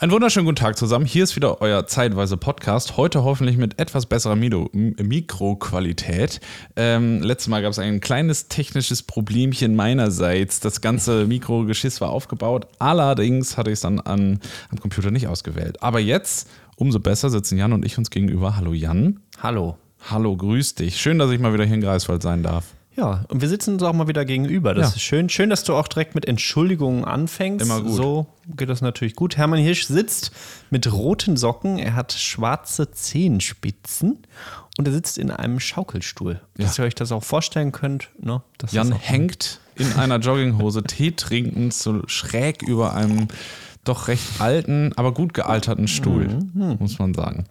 Einen wunderschönen guten Tag zusammen. Hier ist wieder euer zeitweise Podcast. Heute hoffentlich mit etwas besserer Mikroqualität. Ähm, letztes Mal gab es ein kleines technisches Problemchen meinerseits. Das ganze Mikrogeschiss war aufgebaut. Allerdings hatte ich es dann an, am Computer nicht ausgewählt. Aber jetzt, umso besser, sitzen Jan und ich uns gegenüber. Hallo Jan. Hallo. Hallo, grüß dich. Schön, dass ich mal wieder hier in Greifswald sein darf. Ja, und wir sitzen uns auch mal wieder gegenüber. Das Ja. ist schön. Schön, dass du auch direkt mit Entschuldigungen anfängst. Immer gut. So geht das natürlich gut. Hermann Hirsch sitzt mit roten Socken. Er hat schwarze Zehenspitzen und er sitzt in einem Schaukelstuhl. Dass ihr euch das auch vorstellen könnt. Ne? Das Jan hängt in einer Jogginghose, Tee trinkend, so schräg über einem doch recht alten, aber gut gealterten Stuhl, muss man sagen.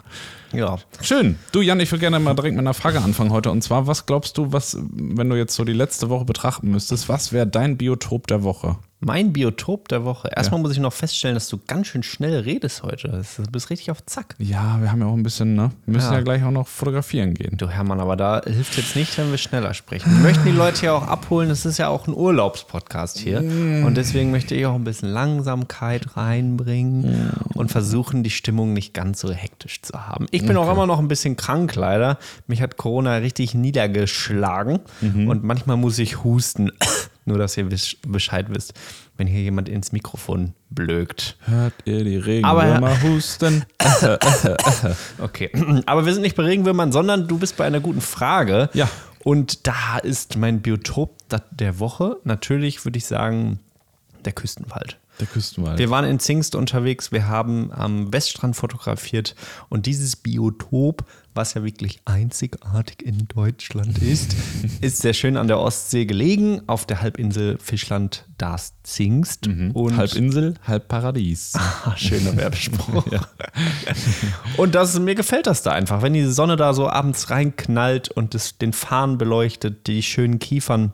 Ja. Schön. Du, Jan, ich würde gerne mal direkt mit einer Frage anfangen heute. Und zwar, was glaubst du, was, wenn du jetzt so die letzte Woche betrachten müsstest, was wäre dein Biotop der Woche? Mein Biotop der Woche. Erstmal muss ich noch feststellen, dass du ganz schön schnell redest heute. Du bist richtig auf Zack. Ja, wir haben ja auch ein bisschen, ne? Wir müssen ja, Ja. gleich auch noch fotografieren gehen. Du Hermann, aber da hilft jetzt nicht, wenn wir schneller sprechen. Wir möchten die Leute ja auch abholen. Das ist ja auch ein Urlaubspodcast hier. Und deswegen möchte ich auch ein bisschen Langsamkeit reinbringen und versuchen, die Stimmung nicht ganz so hektisch zu haben. Ich bin auch immer noch ein bisschen krank, leider. Mich hat Corona richtig niedergeschlagen und manchmal muss ich husten. Nur, dass ihr Bescheid wisst, wenn hier jemand ins Mikrofon blökt. Hört ihr die Aber- Regenwürmer husten? Okay, aber wir sind nicht bei Regenwürmern, sondern du bist bei einer guten Frage. Ja. Und da ist mein Biotop der Woche natürlich, würde ich sagen, der Küstenwald. Der Küstenwald. Wir waren in Zingst unterwegs, wir haben am Weststrand fotografiert und dieses Biotop, was ja wirklich einzigartig in Deutschland ist, ist sehr schön an der Ostsee gelegen, auf der Halbinsel Fischland das Zingst. Und halb Insel, halb Paradies. Ah, schöner Werbespruch. Und das, mir gefällt das da einfach, wenn die Sonne da so abends reinknallt und das, den Farn beleuchtet, die schönen Kiefern,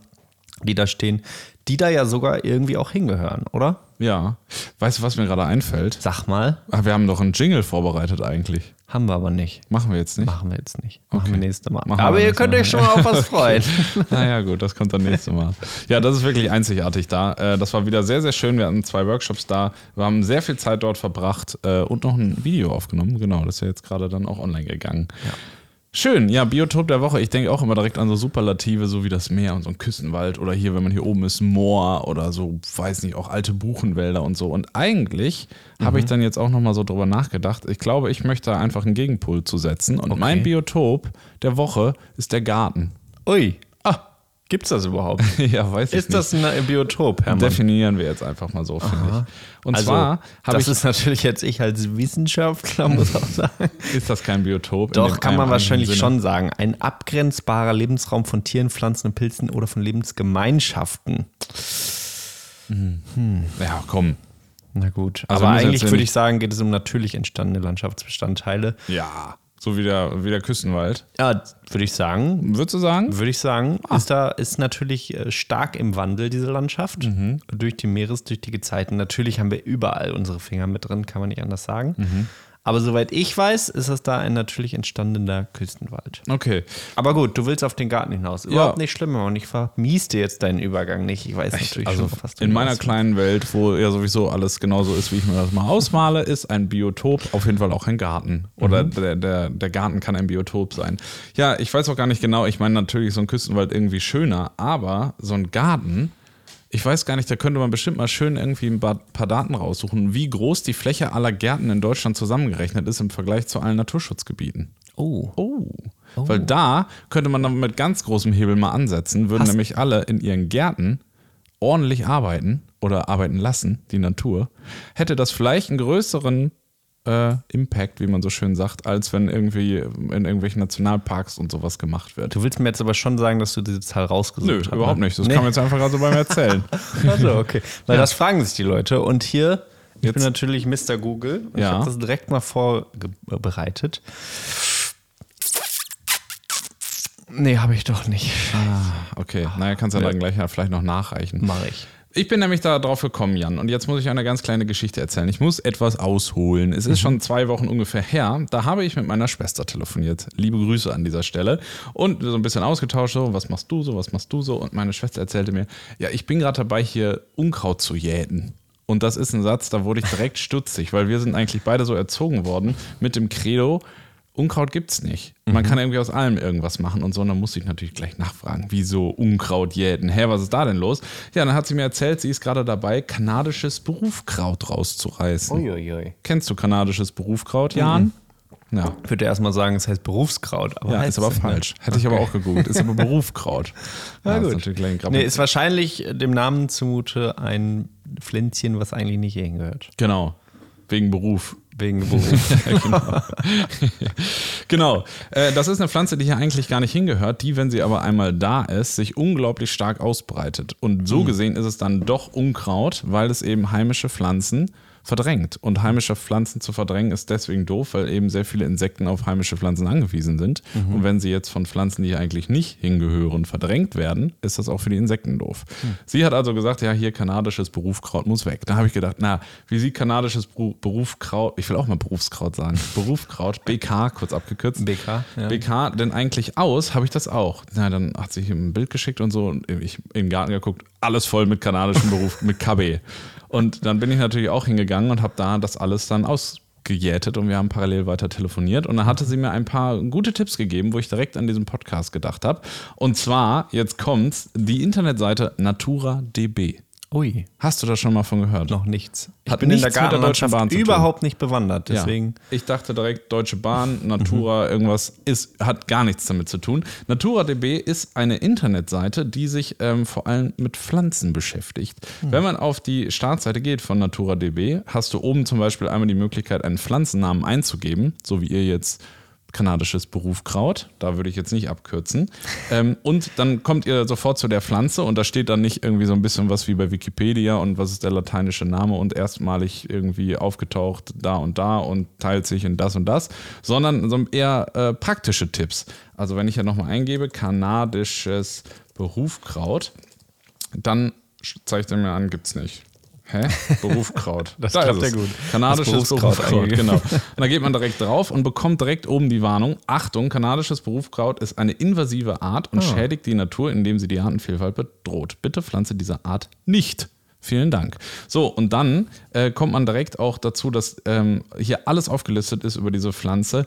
die da stehen, die da ja sogar irgendwie auch hingehören, oder? Ja. Weißt du, was mir gerade einfällt? Sag mal, Ah, wir haben doch einen Jingle vorbereitet eigentlich. haben wir aber nicht. Machen wir jetzt nicht? Machen wir jetzt nicht. Machen wir nächstes Mal. Machen aber ihr könnt Mal. euch schon mal auf was freuen. Naja, gut, das kommt dann nächstes Mal. Ja, das ist wirklich einzigartig da. Äh, Das war wieder sehr, sehr schön. Wir hatten zwei Workshops da. Wir haben sehr viel Zeit dort verbracht äh, und noch ein Video aufgenommen. Genau, das ist ja jetzt gerade dann auch online gegangen. Schön, ja, Biotop der Woche. Ich denke auch immer direkt an so Superlative, so wie das Meer und so ein Küstenwald oder hier, wenn man hier oben ist, Moor oder so, weiß nicht, auch alte Buchenwälder und so. Und eigentlich habe ich dann jetzt auch nochmal so drüber nachgedacht. Ich glaube, ich möchte da einfach einen Gegenpol zu setzen. Und mein Biotop der Woche ist der Garten. Ui. Ah, gibt's das überhaupt? ja, weiß ich Ist nicht. das ein Biotop, Hermann? Definieren wir jetzt einfach mal so, finde ich. Und also, zwar habe das ich, ist natürlich jetzt ich als Wissenschaftler, muss auch sagen. ist das kein Biotop. Doch, kann man wahrscheinlich Sinne. schon sagen. Ein abgrenzbarer Lebensraum von Tieren, Pflanzen und Pilzen oder von Lebensgemeinschaften. Ja, komm. Na gut. Also Aber eigentlich würde ich sagen, geht es um natürlich entstandene Landschaftsbestandteile. Ja, so wie der, wie der Küstenwald. Ja, würde ich sagen. Würdest du sagen? Würde ich sagen, ist da ist natürlich äh, stark im Wandel diese Landschaft durch die meeresdurchtige Zeiten. Natürlich haben wir überall unsere Finger mit drin, kann man nicht anders sagen. Aber soweit ich weiß, ist das da ein natürlich entstandener Küstenwald. Okay. Aber gut, du willst auf den Garten hinaus. Überhaupt nicht schlimm, und ich vermies dir jetzt deinen Übergang nicht. Ich weiß natürlich Also schon fast. in meiner kleinen Welt, wo ja sowieso alles genauso ist, wie ich mir das mal ausmale, ist ein Biotop auf jeden Fall auch ein Garten. Oder Mhm. der, der, der Garten kann ein Biotop sein. Ja, ich weiß auch gar nicht genau, ich meine natürlich so ein Küstenwald irgendwie schöner, aber so ein Garten, ich weiß gar nicht, da könnte man bestimmt mal schön irgendwie ein paar Daten raussuchen, wie groß die Fläche aller Gärten in Deutschland zusammengerechnet ist im Vergleich zu allen Naturschutzgebieten. Oh. Oh. Weil da könnte man dann mit ganz großem Hebel mal ansetzen, würden Hast- nämlich alle in ihren Gärten ordentlich arbeiten oder arbeiten lassen, die Natur, hätte das vielleicht einen größeren äh, Impact, wie man so schön sagt, als wenn irgendwie in irgendwelchen Nationalparks und sowas gemacht wird. Du willst mir jetzt aber schon sagen, dass du diese Zahl rausgesucht Nö, hast. überhaupt ne? nicht. Das Nee. kam jetzt einfach gerade so beim Erzählen. Also, okay. Weil das fragen sich die Leute. Und hier, ich Jetzt- bin natürlich Mr. Google. Und Ich Ja. habe das direkt mal vorbereitet. Nee, habe ich doch nicht. Okay, naja, kannst du dann gleich ja vielleicht noch nachreichen. Mache ich. Ich bin nämlich da drauf gekommen, Jan, und jetzt muss ich eine ganz kleine Geschichte erzählen. Ich muss etwas ausholen. Es ist schon zwei Wochen ungefähr her. Da habe ich mit meiner Schwester telefoniert. Liebe Grüße an dieser Stelle. Und so ein bisschen ausgetauscht, so, was machst du so, was machst du so? Und meine Schwester erzählte mir, ja, ich bin gerade dabei, hier Unkraut zu jäten. Und das ist ein Satz, da wurde ich direkt stutzig, weil wir sind eigentlich beide so erzogen worden mit dem Credo, Unkraut gibt's nicht. Man kann irgendwie aus allem irgendwas machen und so. Und dann musste ich natürlich gleich nachfragen, wieso Unkraut jäten? Hä, was ist da denn los? Ja, dann hat sie mir erzählt, sie ist gerade dabei, kanadisches Berufkraut rauszureißen. Uiuiui. Kennst du kanadisches Berufkraut, Jan? Ja. Ich würde erstmal sagen, es heißt Berufskraut. Aber Ja, ist aber es nicht. falsch. Hätte ich aber auch gegoogelt. Ist aber Berufkraut. Na Ja, gut. Ist natürlich gleich ein Grabbel. Nee, ist wahrscheinlich dem Namen zumute ein Pflänzchen, was eigentlich nicht hierhin gehört. genau. Wegen Beruf. Wegen Beruf. genau. genau. Äh, das ist eine Pflanze, die hier eigentlich gar nicht hingehört, die, wenn sie aber einmal da ist, sich unglaublich stark ausbreitet. Und so gesehen ist es dann doch Unkraut, weil es eben heimische Pflanzen verdrängt. Und heimische Pflanzen zu verdrängen ist deswegen doof, weil eben sehr viele Insekten auf heimische Pflanzen angewiesen sind. Und wenn sie jetzt von Pflanzen, die eigentlich nicht hingehören, verdrängt werden, ist das auch für die Insekten doof. Sie hat also gesagt, ja, hier kanadisches Berufkraut muss weg. Da habe ich gedacht, na, wie sieht kanadisches Beru- Berufkraut, ich will auch mal Berufskraut sagen, Berufkraut, BK, kurz abgekürzt. BK, ja. BK denn eigentlich aus? Habe ich das auch? Na, dann hat sie ein Bild geschickt und so und ich im Garten geguckt, alles voll mit kanadischem Beruf, mit KB. Und dann bin ich natürlich auch hingegangen und habe da das alles dann ausgejätet und wir haben parallel weiter telefoniert und dann hatte sie mir ein paar gute Tipps gegeben, wo ich direkt an diesen Podcast gedacht habe. Und zwar, jetzt kommt's, die Internetseite NaturaDB. Ui, Hast du da schon mal von gehört? noch nichts. Ich Hat bin in der nichts mit der Deutschen Gartenlandschaft Bahn überhaupt nicht bewandert, deswegen. Ja. Ich dachte direkt, Deutsche Bahn, Natura, irgendwas ist, hat gar nichts damit zu tun. NaturaDB ist eine Internetseite, die sich ähm, vor allem mit Pflanzen beschäftigt. Wenn man auf die Startseite geht von NaturaDB, hast du oben zum Beispiel einmal die Möglichkeit, einen Pflanzennamen einzugeben, so wie ihr jetzt kanadisches Berufkraut, da würde ich jetzt nicht abkürzen. Ähm, und dann kommt ihr sofort zu der Pflanze und da steht dann nicht irgendwie so ein bisschen was wie bei Wikipedia und was ist der lateinische Name und erstmalig irgendwie aufgetaucht da und da und teilt sich in das und das, sondern so eher äh, praktische Tipps. Also wenn ich ja nochmal eingebe, kanadisches Berufkraut, dann zeigt er mir an, gibt's nicht. Hä? Berufkraut. Das Da klappt ist ja gut. Kanadisches Berufskraut eingegeben. genau. Und da geht man direkt drauf und bekommt direkt oben die Warnung: Achtung, kanadisches Berufskraut ist eine invasive Art und schädigt die Natur, indem sie die Artenvielfalt bedroht. Bitte pflanze diese Art nicht. Vielen Dank. So, und dann äh, kommt man direkt auch dazu, dass ähm, hier alles aufgelistet ist über diese Pflanze,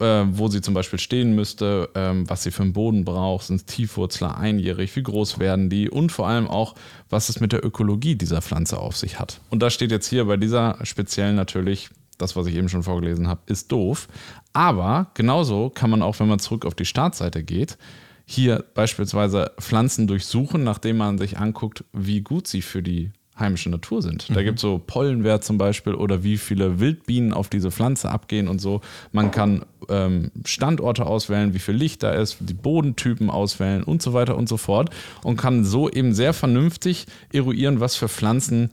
äh, wo sie zum Beispiel stehen müsste, ähm, was sie für einen Boden braucht, sind Tiefwurzler, einjährig, wie groß werden die und vor allem auch, was es mit der Ökologie dieser Pflanze auf sich hat. Und da steht jetzt hier bei dieser speziellen natürlich, das, was ich eben schon vorgelesen habe, ist doof. Aber genauso kann man auch, wenn man zurück auf die Startseite geht, hier beispielsweise Pflanzen durchsuchen, nachdem man sich anguckt, wie gut sie für die heimische Natur sind. Da gibt es so Pollenwert zum Beispiel oder wie viele Wildbienen auf diese Pflanze abgehen und so. Man kann ähm, Standorte auswählen, wie viel Licht da ist, die Bodentypen auswählen und so weiter und so fort und kann so eben sehr vernünftig eruieren, was für Pflanzen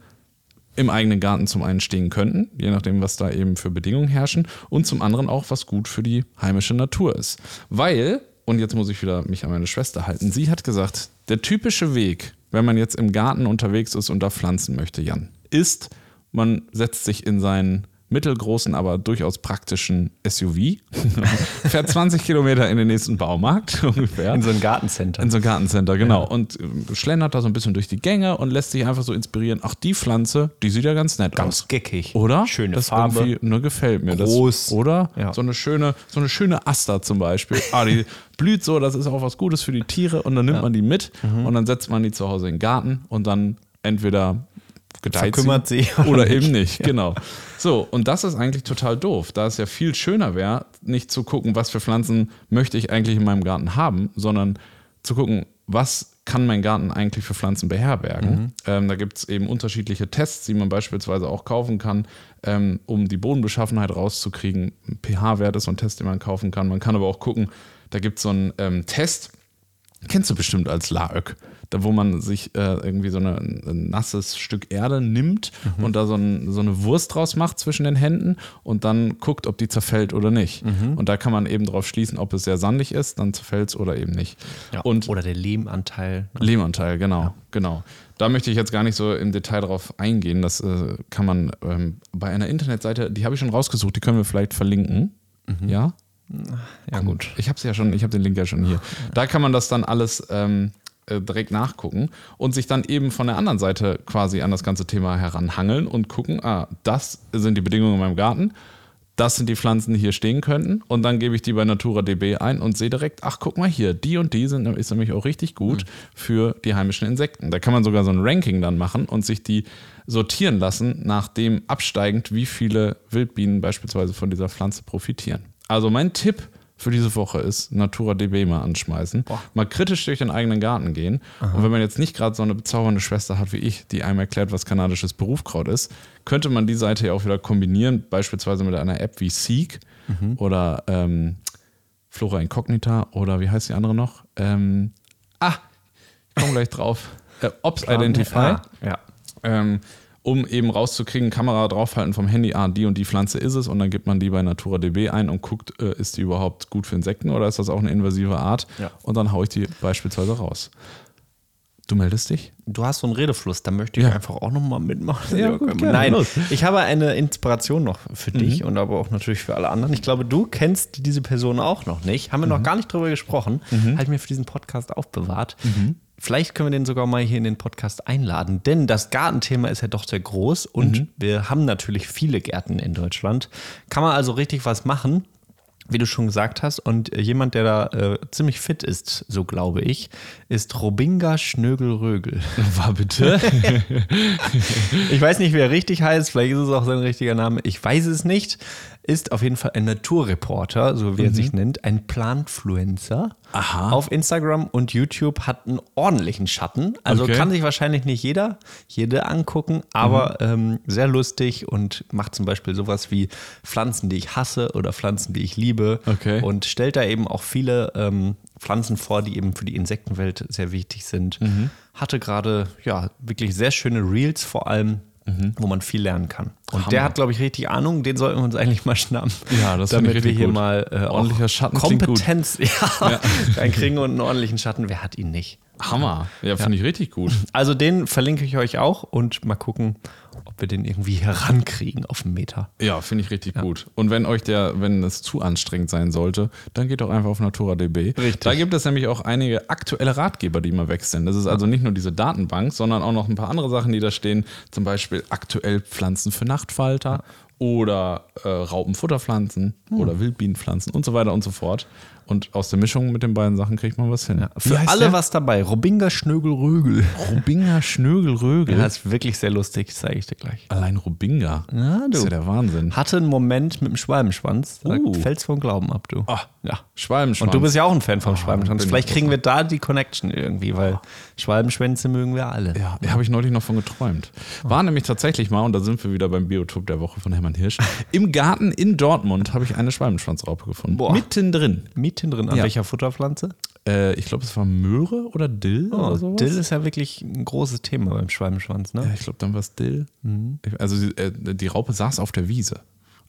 im eigenen Garten zum einen stehen könnten, je nachdem, was da eben für Bedingungen herrschen, und zum anderen auch, was gut für die heimische Natur ist. Weil, und jetzt muss ich wieder mich an meine Schwester halten, sie hat gesagt, der typische Weg, wenn man jetzt im Garten unterwegs ist und da pflanzen möchte, Jan, ist, man setzt sich in seinen mittelgroßen, aber durchaus praktischen SUV, fährt 20 Kilometer in den nächsten Baumarkt ungefähr. In so ein Gartencenter. In so ein Gartencenter, genau. Und äh, schlendert da so ein bisschen durch die Gänge und lässt sich einfach so inspirieren. Ach, die Pflanze, die sieht ja ganz nett Ganz aus. geckig. Oder? Schöne das Farbe. irgendwie- Ne, gefällt mir. Groß. Das, oder? Ja. So eine schöne, so eine schöne Aster zum Beispiel. Ah, die blüht so, das ist auch was Gutes für die Tiere und dann nimmt man die mit Mhm. und dann setzt man die zu Hause in den Garten und dann entweder gedeiht Verkümmert sie oder, oder eben nicht. nicht, genau. So, und das ist eigentlich total doof, da es ja viel schöner wäre, nicht zu gucken, was für Pflanzen möchte ich eigentlich in meinem Garten haben, sondern zu gucken, was kann mein Garten eigentlich für Pflanzen beherbergen. Ähm, da gibt es eben unterschiedliche Tests, die man beispielsweise auch kaufen kann, ähm, um die Bodenbeschaffenheit rauszukriegen. PH-Wert ist so ein Test, den man kaufen kann. Man kann aber auch gucken, da gibt es so einen ähm, Test, Kennst du bestimmt als Laök, da wo man sich äh, irgendwie so eine, ein nasses Stück Erde nimmt Mhm. und da so, ein, so eine Wurst draus macht zwischen den Händen und dann guckt, ob die zerfällt oder nicht. Mhm. Und da kann man eben drauf schließen, ob es sehr sandig ist, dann zerfällt es oder eben nicht. Ja. Und oder der Lehmanteil. Lehmanteil, genau, genau. Da möchte ich jetzt gar nicht so im Detail drauf eingehen. Das äh, kann man ähm, bei einer Internetseite, die habe ich schon rausgesucht, die können wir vielleicht verlinken. Ja? Ja, gut. Ich habe ja schon, ich habe den Link ja schon hier. Da kann man das dann alles ähm, äh, direkt nachgucken und sich dann eben von der anderen Seite quasi an das ganze Thema heranhangeln und gucken, ah, das sind die Bedingungen in meinem Garten, das sind die Pflanzen, die hier stehen könnten und dann gebe ich die bei NaturaDB ein und sehe direkt, ach guck mal hier, die und die sind ist nämlich auch richtig gut für die heimischen Insekten. Da kann man sogar so ein Ranking dann machen und sich die sortieren lassen, nach dem absteigend, wie viele Wildbienen beispielsweise von dieser Pflanze profitieren. Also mein Tipp für diese Woche ist, NaturaDB mal anschmeißen, mal kritisch durch den eigenen Garten gehen. Und wenn man jetzt nicht gerade so eine bezaubernde Schwester hat wie ich, die einem erklärt, was kanadisches Berufkraut ist, könnte man die Seite ja auch wieder kombinieren, beispielsweise mit einer App wie Seek oder ähm, Flora Incognita oder wie heißt die andere noch? Ähm, ah, ich komme gleich drauf. Äh, Ops Identify Ah, ja. ähm, um eben rauszukriegen, Kamera draufhalten vom Handy, ah, die und die Pflanze ist es und dann gibt man die bei NaturaDB ein und guckt, äh, ist die überhaupt gut für Insekten oder ist das auch eine invasive Art? Ja. Und dann haue ich die beispielsweise raus. Du meldest dich? Du hast so einen Redefluss, da möchte ich Ja. einfach auch nochmal mitmachen. Ja, gut, gerne, Nein, los. Mhm. ich habe eine Inspiration noch für dich und aber auch natürlich für alle anderen. Ich glaube, du kennst diese Person auch noch nicht. Haben wir Mhm. noch gar nicht drüber gesprochen. Halt mir für diesen Podcast aufbewahrt. Mhm. Vielleicht können wir den sogar mal hier in den Podcast einladen, denn das Gartenthema ist ja doch sehr groß und Mhm. wir haben natürlich viele Gärten in Deutschland. Kann man also richtig was machen wie du schon gesagt hast. Und äh, jemand, der da äh, ziemlich fit ist, so glaube ich, ist Robinga Schnögelrögel. War bitte? Ich weiß nicht, wie er richtig heißt, vielleicht ist es auch sein richtiger Name, ich weiß es nicht. Ist auf jeden Fall ein Naturreporter, so wie er sich nennt, ein Plantfluencer. Aha. Auf Instagram und YouTube hat einen ordentlichen Schatten. Also Okay. kann sich wahrscheinlich nicht jeder, jede angucken, aber ähm, sehr lustig und macht zum Beispiel sowas wie Pflanzen, die ich hasse oder Pflanzen, die ich liebe. Okay. Und stellt da eben auch viele ähm, Pflanzen vor, die eben für die Insektenwelt sehr wichtig sind. Mhm. Hatte gerade ja wirklich sehr schöne Reels vor allem. wo man viel lernen kann. Und Hammer. der hat, glaube ich, richtig Ahnung. Den sollten wir uns eigentlich mal schnappen. Ja, das damit wir hier gut. mal äh, Ordentlicher Schatten. Kompetenz ja, reinkriegen und einen ordentlichen Schatten. Wer hat ihn nicht? Hammer. Ja, finde ich richtig gut. Also den verlinke ich euch auch und mal gucken, ob wir den irgendwie herankriegen auf einen Meter. Ja, finde ich richtig gut. Und wenn euch der, wenn es zu anstrengend sein sollte, dann geht doch einfach auf NaturaDB. Richtig. Da gibt es nämlich auch einige aktuelle Ratgeber, die immer wechseln. Das ist also nicht nur diese Datenbank, sondern auch noch ein paar andere Sachen, die da stehen. Zum Beispiel aktuell Pflanzen für Nachtfalter oder äh, Raupenfutterpflanzen oder Wildbienenpflanzen und so weiter und so fort. Und aus der Mischung mit den beiden Sachen kriegt man was hin. Für alle was dabei. Robinga Schnögelrögel. Rubinga Schnögelrögel. Ja, ist wirklich sehr lustig, zeige ich dir gleich. Allein Rubinga. Ja, Das ist du. ja der Wahnsinn. Hatte einen Moment mit dem Schwalbenschwanz. Da Uh. fällt's vom Glauben ab, du. Ah, ja. Schwalbenschwanz. Und du bist ja auch ein Fan vom Schwalbenschwanz. bin Vielleicht ich kriegen wir da die Connection irgendwie, weil Schwalbenschwänze mögen wir alle. Ja, da habe ich neulich noch von geträumt. War nämlich tatsächlich mal, und da sind wir wieder beim Biotop der Woche von Hermann Hirsch, im Garten in Dortmund habe ich eine Schwalbenschwanzraupe gefunden. Boah. Mittendrin. Mieten drin. An Ja. welcher Futterpflanze? Äh, ich glaube, es war Möhre oder Dill oder sowas. Oh, Dill ist ja wirklich ein großes Thema beim Schwalbenschwanz, ne? Ja, ich glaube, dann war es Dill. Ich- Also äh, die Raupe saß auf der Wiese.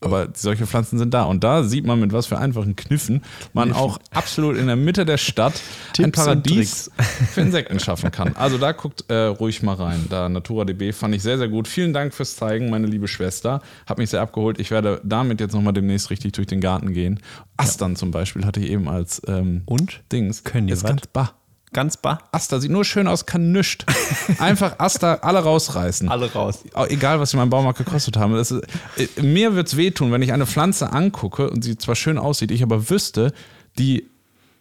Aber solche Pflanzen sind da. Und da sieht man, mit was für einfachen Kniffen man auch absolut in der Mitte der Stadt ein Paradies für Insekten schaffen kann. Also da guckt äh, ruhig mal rein. Da NaturaDB fand ich sehr, sehr gut. Vielen Dank fürs Zeigen, meine liebe Schwester. Hat mich sehr abgeholt. Ich werde damit jetzt nochmal demnächst richtig durch den Garten gehen. Astern zum Beispiel hatte ich eben als ähm, Und? Dings. Können die Ist was? ganz bar. Ganz bar. Aster sieht nur schön aus, kann nüscht. Einfach Aster alle rausreißen. Alle raus. Egal, was sie meinem Baumarkt gekostet haben. Ist, äh, mir wird es wehtun, wenn ich eine Pflanze angucke und sie zwar schön aussieht, ich aber wüsste, die,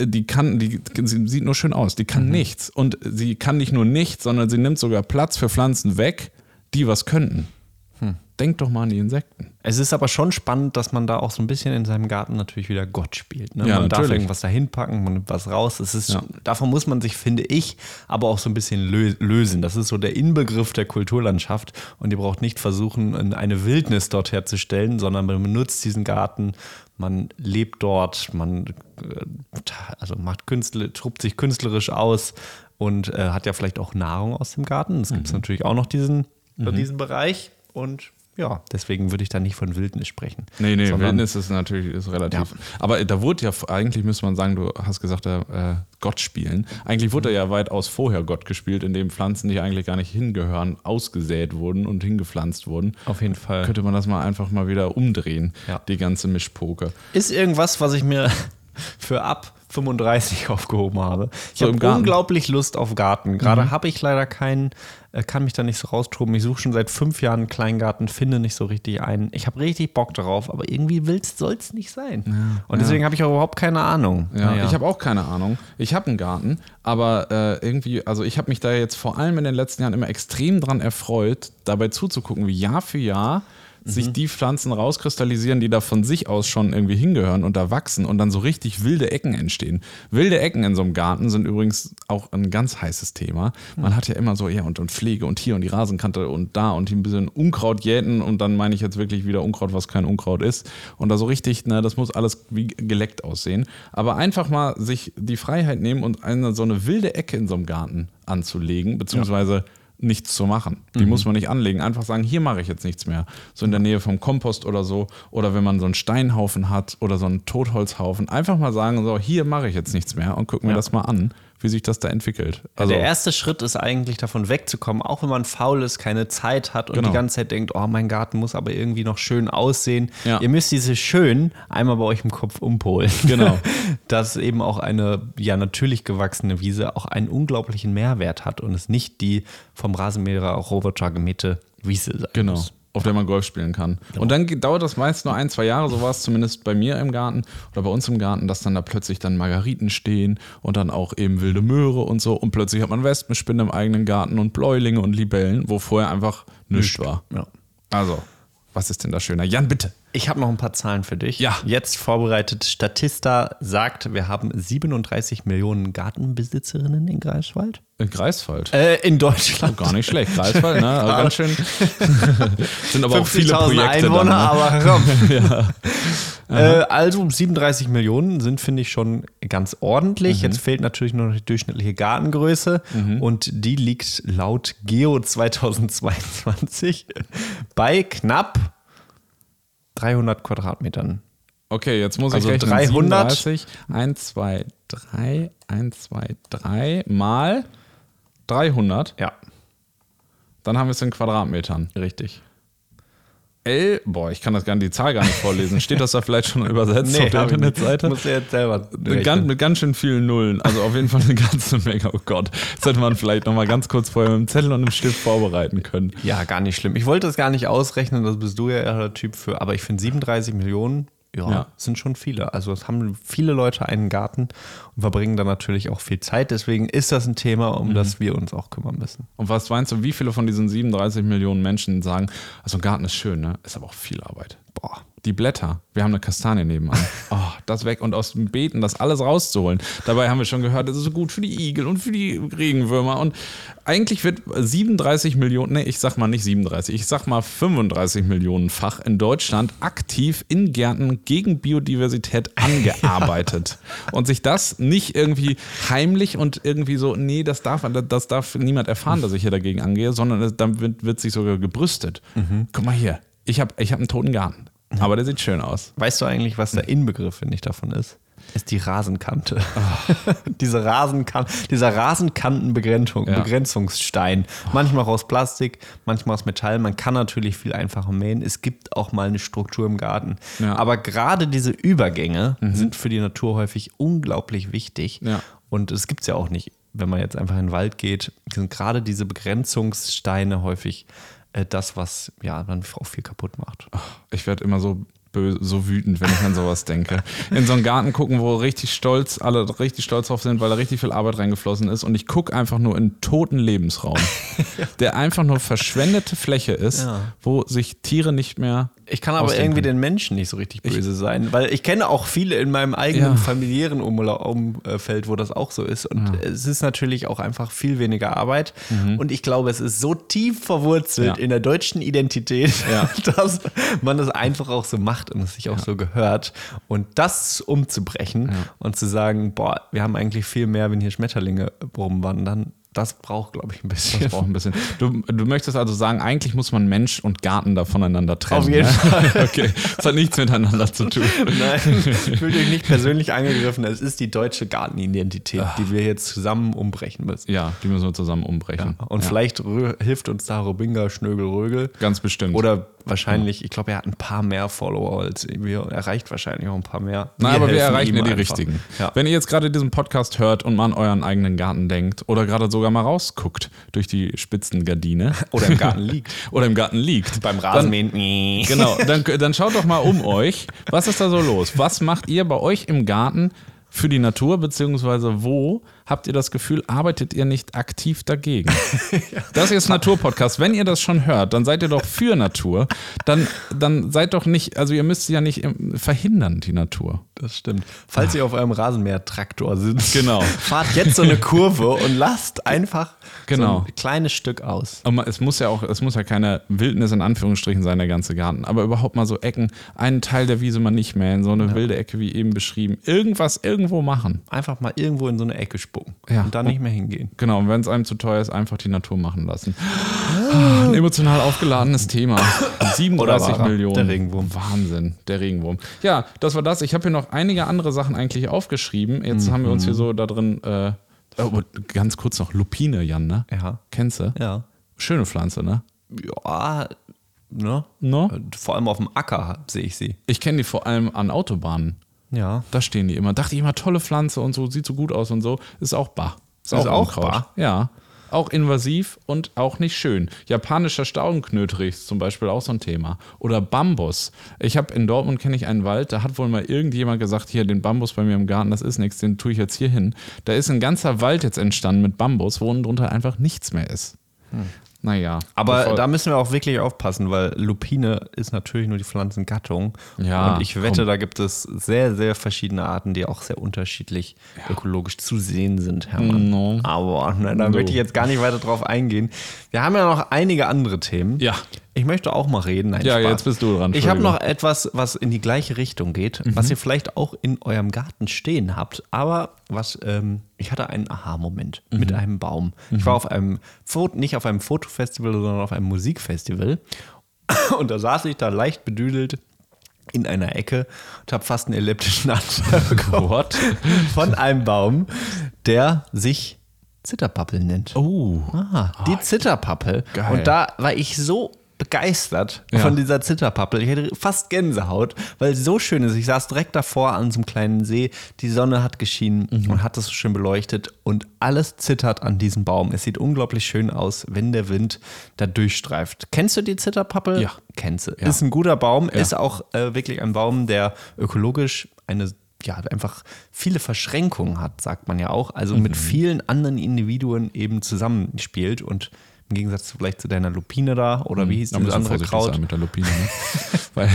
die kann, die, sie sieht nur schön aus, die kann nichts. Und sie kann nicht nur nichts, sondern sie nimmt sogar Platz für Pflanzen weg, die was könnten. Denk doch mal an die Insekten. Es ist aber schon spannend, dass man da auch so ein bisschen in seinem Garten natürlich wieder Gott spielt. Ne? Ja, man darf natürlich. irgendwas dahin packen, man nimmt was raus. Es ist, Ja. Davon muss man sich, finde ich, aber auch so ein bisschen lö lösen. Das ist so der Inbegriff der Kulturlandschaft und ihr braucht nicht versuchen, eine Wildnis dort herzustellen, sondern man benutzt diesen Garten, man lebt dort, man äh, also macht Künstler, tobt sich künstlerisch aus und äh, hat ja vielleicht auch Nahrung aus dem Garten. Es gibt Mhm. natürlich auch noch diesen, diesen Bereich und ja, deswegen würde ich da nicht von Wildnis sprechen. Nee, nee, Wildnis ist natürlich ist relativ. Ja. Aber da wurde ja, eigentlich müsste man sagen, du hast gesagt, äh, Gott spielen. Eigentlich wurde ja weitaus vorher Gott gespielt, indem Pflanzen, die eigentlich gar nicht hingehören, ausgesät wurden und hingepflanzt wurden. Auf jeden Fall. Könnte man das mal einfach mal wieder umdrehen, Ja. die ganze Mischpoke. Ist irgendwas, was ich mir für ab 35 aufgehoben habe. Ich So habe unglaublich Lust auf Garten. Gerade habe ich leider keinen, kann mich da nicht so raustoben. Ich suche schon seit fünf Jahren einen Kleingarten, finde nicht so richtig einen. Ich habe richtig Bock darauf, aber irgendwie soll es nicht sein. Und deswegen habe ich auch überhaupt keine Ahnung. Ja, Naja. ich habe auch keine Ahnung. Ich habe einen Garten, aber äh, irgendwie, also ich habe mich da jetzt vor allem in den letzten Jahren immer extrem dran erfreut, dabei zuzugucken, wie Jahr für Jahr sich die Pflanzen rauskristallisieren, die da von sich aus schon irgendwie hingehören und da wachsen und dann so richtig wilde Ecken entstehen. Wilde Ecken in so einem Garten sind übrigens auch ein ganz heißes Thema. Man hat ja immer so, ja, und, und Pflege und hier und die Rasenkante und da und hier ein bisschen Unkraut jäten und dann meine ich jetzt wirklich wieder Unkraut, was kein Unkraut ist. Und da so richtig, ne, das muss alles wie geleckt aussehen. Aber einfach mal sich die Freiheit nehmen und eine so eine wilde Ecke in so einem Garten anzulegen, beziehungsweise nichts zu machen. Die muss man nicht anlegen. Einfach sagen, hier mache ich jetzt nichts mehr. So in der Nähe vom Kompost oder so. Oder wenn man so einen Steinhaufen hat oder so einen Totholzhaufen. Einfach mal sagen, so, hier mache ich jetzt nichts mehr und guck mir Ja. das mal an, wie sich das da entwickelt. Also, der erste Schritt ist eigentlich davon wegzukommen, auch wenn man faul ist, keine Zeit hat und Genau. die ganze Zeit denkt, oh, mein Garten muss aber irgendwie noch schön aussehen. Ja. Ihr müsst diese schön einmal bei euch im Kopf umpolen. Genau. Dass eben auch eine ja natürlich gewachsene Wiese auch einen unglaublichen Mehrwert hat und es nicht die vom Rasenmäher Roboter gemähte Wiese sein Genau. muss. Auf der man Golf spielen kann. Und dann dauert das meist nur ein, zwei Jahre, so war es zumindest bei mir im Garten oder bei uns im Garten, dass dann da plötzlich dann Margariten stehen und dann auch eben wilde Möhre und so. Und plötzlich hat man Wespenspinne im eigenen Garten und Bläulinge und Libellen, wo vorher einfach nichts war. Ja. Also, was ist denn da schöner? Jan, bitte. Ich habe noch ein paar Zahlen für dich. Ja. Jetzt vorbereitet. Statista sagt, wir haben 37 Millionen Gartenbesitzerinnen in Greifswald. In Greifswald. Äh, in Deutschland. Gar nicht schlecht. Greifswald, ne? Aber ganz schön. sind aber auch viele 50.000 Projekte Einwohner, dann, ne? aber komm. äh, also 37 Millionen sind, finde ich, schon ganz ordentlich. Mhm. Jetzt fehlt natürlich nur noch die durchschnittliche Gartengröße und die liegt laut Geo 2022 bei knapp 300 Quadratmetern. Okay, jetzt muss Also ich rechnen. 300. 37, 1, 2, 3, 1, 2, 3 mal 300. Ja, Dann haben wir es in Quadratmetern. richtig. L, boah, ich kann das gar nicht, die Zahl gar nicht vorlesen. Steht das da vielleicht schon übersetzt auf der. Internetseite? Muss ja jetzt selber Mit ganz, mit ganz schön vielen Nullen. Also auf jeden Fall eine ganze Menge. Oh Gott. Das hätte man vielleicht nochmal ganz kurz vorher mit dem Zettel und dem Stift vorbereiten können. Ja, gar nicht schlimm. Ich wollte das gar nicht ausrechnen, das bist du ja eher der Typ für, aber ich finde 37 Millionen, ja, Ja. sind schon viele. Also es haben viele Leute einen Garten und verbringen da natürlich auch viel Zeit. Deswegen ist das ein Thema, um das wir uns auch kümmern müssen. Und was meinst du, wie viele von diesen 37 Millionen Menschen sagen, also ein Garten ist schön, ne? Ist aber auch viel Arbeit. Boah. Die Blätter, wir haben eine Kastanie nebenan. Oh, das weg und aus dem Beeten das alles rauszuholen. Dabei haben wir schon gehört, das ist so gut für die Igel und für die Regenwürmer. Und eigentlich wird 37 Millionen, nee, ich sag mal nicht 37, ich sag mal 35 Millionenfach in Deutschland aktiv in Gärten gegen Biodiversität angearbeitet. und sich das nicht irgendwie heimlich und irgendwie so, nee, das darf, das darf niemand erfahren, dass ich hier dagegen angehe, sondern dann wird, wird sich sogar gebrüstet. Guck mal hier, ich habe ich hab einen toten Garten. Aber der sieht schön aus. Weißt du eigentlich, was der Inbegriff, finde ich, davon ist? Ist die Rasenkante. Diese Rasenkan dieser Rasenkantenbegrenzung, Ja. Begrenzungsstein. Manchmal auch aus Plastik, manchmal aus Metall. Man kann natürlich viel einfacher mähen. Es gibt auch mal eine Struktur im Garten. Ja. Aber gerade diese Übergänge sind für die Natur häufig unglaublich wichtig. Ja. Und es gibt es ja auch nicht, wenn man jetzt einfach in den Wald geht, sind gerade diese Begrenzungssteine häufig das, was ja dann auch viel kaputt macht. Ich werde immer so so wütend, wenn ich an sowas denke. In so einen Garten gucken, wo richtig stolz, alle richtig stolz drauf sind, weil da richtig viel Arbeit reingeflossen ist. Und ich gucke einfach nur in einen toten Lebensraum, der einfach nur verschwendete Fläche ist, Ja. wo sich Tiere nicht mehr. Ich kann aber ausdenken irgendwie den Menschen nicht so richtig böse sein, weil ich kenne auch viele in meinem eigenen Ja. familiären Umfeld, wo das auch so ist. Und es ist natürlich auch einfach viel weniger Arbeit. Und ich glaube, es ist so tief verwurzelt Mhm. In der deutschen Identität, dass man das einfach auch so macht und es sich auch so gehört. Und das umzubrechen und zu sagen, boah, wir haben eigentlich viel mehr, wenn hier Schmetterlinge rumwandern, das braucht, glaube ich, ein bisschen. Das braucht ein bisschen. Du, du möchtest also sagen, eigentlich muss man Mensch und Garten da voneinander trennen. Auf jeden ne? Fall. Okay, das hat nichts miteinander zu tun. Nein, fühlt euch nicht persönlich angegriffen. Es ist die deutsche Gartenidentität, die wir jetzt zusammen umbrechen müssen. Ja, die müssen wir zusammen umbrechen. Und Ja, vielleicht hilft uns da Robinga, Schnögel, Rögel. ganz bestimmt. Oder wahrscheinlich, ich glaube, er hat ein paar mehr Follower als wir erreicht wahrscheinlich auch ein paar mehr. Na, aber wir erreichen ja die einfach. richtigen. Ja. Wenn ihr jetzt gerade diesen Podcast hört und mal an euren eigenen Garten denkt oder gerade sogar mal rausguckt durch die Spitzengardine Oder im Garten liegt. oder im Garten liegt. Beim dann, Rasenmähen. Genau, dann, dann schaut doch mal um euch. Was ist da so los? Was macht ihr bei euch im Garten für die Natur, beziehungsweise wo habt ihr das Gefühl, arbeitet ihr nicht aktiv dagegen? Das ist Naturpodcast. Wenn ihr das schon hört, dann seid ihr doch für Natur. Dann, dann seid doch nicht, also ihr müsst ja nicht verhindern, die Natur. Das stimmt. Falls ihr auf eurem Rasenmäher-Traktor sitzt, Genau. fahrt jetzt so eine Kurve und lasst einfach Genau. so ein kleines Stück aus. Aber es muss ja auch, es muss ja keine Wildnis in Anführungsstrichen sein, der ganze Garten. Aber überhaupt mal so Ecken, einen Teil der Wiese mal nicht mähen, so eine wilde Ecke wie eben beschrieben. Irgendwas irgendwo machen. Einfach mal irgendwo in so eine Ecke spucken Ja. und dann nicht mehr hingehen. Genau, und wenn es einem zu teuer ist, einfach die Natur machen lassen. Ein emotional aufgeladenes Thema. 37 Oder er? Millionen. Der Regenwurm. Wahnsinn, der Regenwurm. Ja, das war das. Ich habe hier noch einige andere Sachen eigentlich aufgeschrieben. Jetzt haben wir uns hier so da drin, äh, oh, ganz kurz noch, Lupine, Jan, ne? Ja. Kennst du? Ja. Schöne Pflanze, ne? Ja, ne? No? Vor allem auf dem Acker sehe ich sie. Ich kenne die vor allem an Autobahnen. Ja. Da stehen die immer. Dachte ich immer, tolle Pflanze und so, sieht so gut aus und so. Ist auch bar. Ist, Ist auch Unkraut. bar? Ja. Auch invasiv und auch nicht schön. Japanischer Staudenknötrich ist zum Beispiel auch so ein Thema. Oder Bambus. Ich habe in Dortmund kenne ich einen Wald, da hat wohl mal irgendjemand gesagt, hier den Bambus bei mir im Garten, das ist nichts, den tue ich jetzt hier hin. Da ist ein ganzer Wald jetzt entstanden mit Bambus, wo unten drunter einfach nichts mehr ist. Naja. Aber bevor- da müssen wir auch wirklich aufpassen, weil Lupine ist natürlich nur die Pflanzengattung. Ja, Und ich wette, komm. da gibt es sehr, sehr verschiedene Arten, die auch sehr unterschiedlich ökologisch zu sehen sind, Hermann. No. Aber ne, da No. möchte ich jetzt gar nicht weiter drauf eingehen. Wir haben ja noch einige andere Themen. Ja. Ich möchte auch mal reden. Nein, Ja, Spaß. jetzt bist du dran, Ich habe noch etwas, was in die gleiche Richtung geht, Mhm. was ihr vielleicht auch in eurem Garten stehen habt. Aber was, ähm, ich hatte einen Aha-Moment Mhm. mit einem Baum. Ich war auf einem, Foto, nicht auf einem Fotofestival, sondern auf einem Musikfestival. Und da saß ich da leicht bedüdelt in einer Ecke und habe fast einen elliptischen Anfall bekommen. Von einem Baum, der sich Zitterpappel nennt. Oh. Ah, die Zitterpappel. Geil. Und da war ich so begeistert Ja. von dieser Zitterpappel. Ich hatte fast Gänsehaut, weil sie so schön ist. Ich saß direkt davor an so einem kleinen See. Die Sonne hat geschienen Mhm. und hat es so schön beleuchtet und alles zittert an diesem Baum. Es sieht unglaublich schön aus, wenn der Wind da durchstreift. Kennst du die Zitterpappel? Ja. Kennst du. Ja. Ist ein guter Baum, ist auch äh, wirklich ein Baum, der ökologisch eine ja, einfach viele Verschränkungen hat, sagt man ja auch. Also Mhm. mit vielen anderen Individuen eben zusammenspielt und im Gegensatz vielleicht zu deiner Lupine da oder wie hieß. Da wir andere Kraut? sein mit der Lupine. Ne? Weil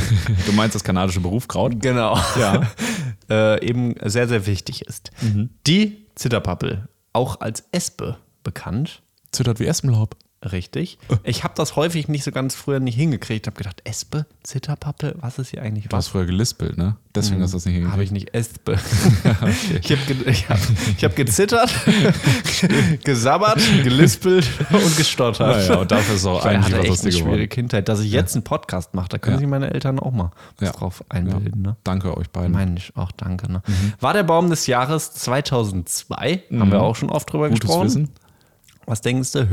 du meinst das kanadische Berufkraut? Genau. Ja. äh, eben sehr, sehr wichtig ist. Mhm. Die Zitterpappel, auch als Espe bekannt, Zittert wie Espenlaub. Richtig. Ich habe das häufig nicht so ganz früher nicht hingekriegt. habe gedacht, Espe, Zitterpappel, was ist hier eigentlich Du hast früher gelispelt, ne? Deswegen hast du das nicht Habe hingekriegt. ich nicht Espe. Ich habe ge ich hab, ich hab gezittert, gesabbert, gelispelt und gestottert. Ja, ja, und dafür ist auch Ich eigentlich hatte echt eine schwere geworden. Kindheit. Dass ich jetzt einen Podcast mache, da können Ja. sich meine Eltern auch mal was Ja. drauf einbilden. Ne? Danke euch beiden. Meine ich auch, danke. Ne? War der Baum des Jahres 2002, haben wir auch schon oft drüber Gutes gesprochen. Wissen. Was denkst du,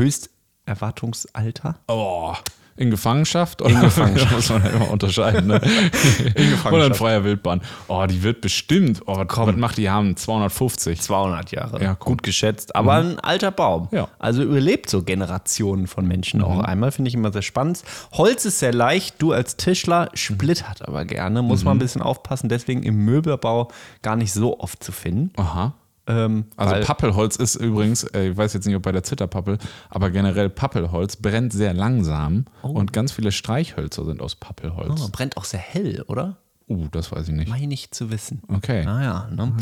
Höchsterwartungsalter? Oh, in Gefangenschaft? Oder? In Gefangenschaft. muss man ja immer unterscheiden. Ne? in Gefangenschaft. Oder in freier Wildbahn. Oh, die wird bestimmt. Oh, was macht die haben? 250. 200 Jahre. Ja, komm. gut geschätzt, aber ein alter Baum. Ja. Also überlebt so Generationen von Menschen auch einmal, finde ich immer sehr spannend. Holz ist sehr leicht, du als Tischler splittert aber gerne, muss man ein bisschen aufpassen, deswegen im Möbelbau gar nicht so oft zu finden. Aha. Ähm, Also Pappelholz ist übrigens, äh, ich weiß jetzt nicht, ob bei der Zitterpappel, aber generell Pappelholz brennt sehr langsam und ganz viele Streichhölzer sind aus Pappelholz. Oh, brennt auch sehr hell, oder? Uh, das weiß ich nicht. Meine ich zu wissen. Okay. Naja, ne?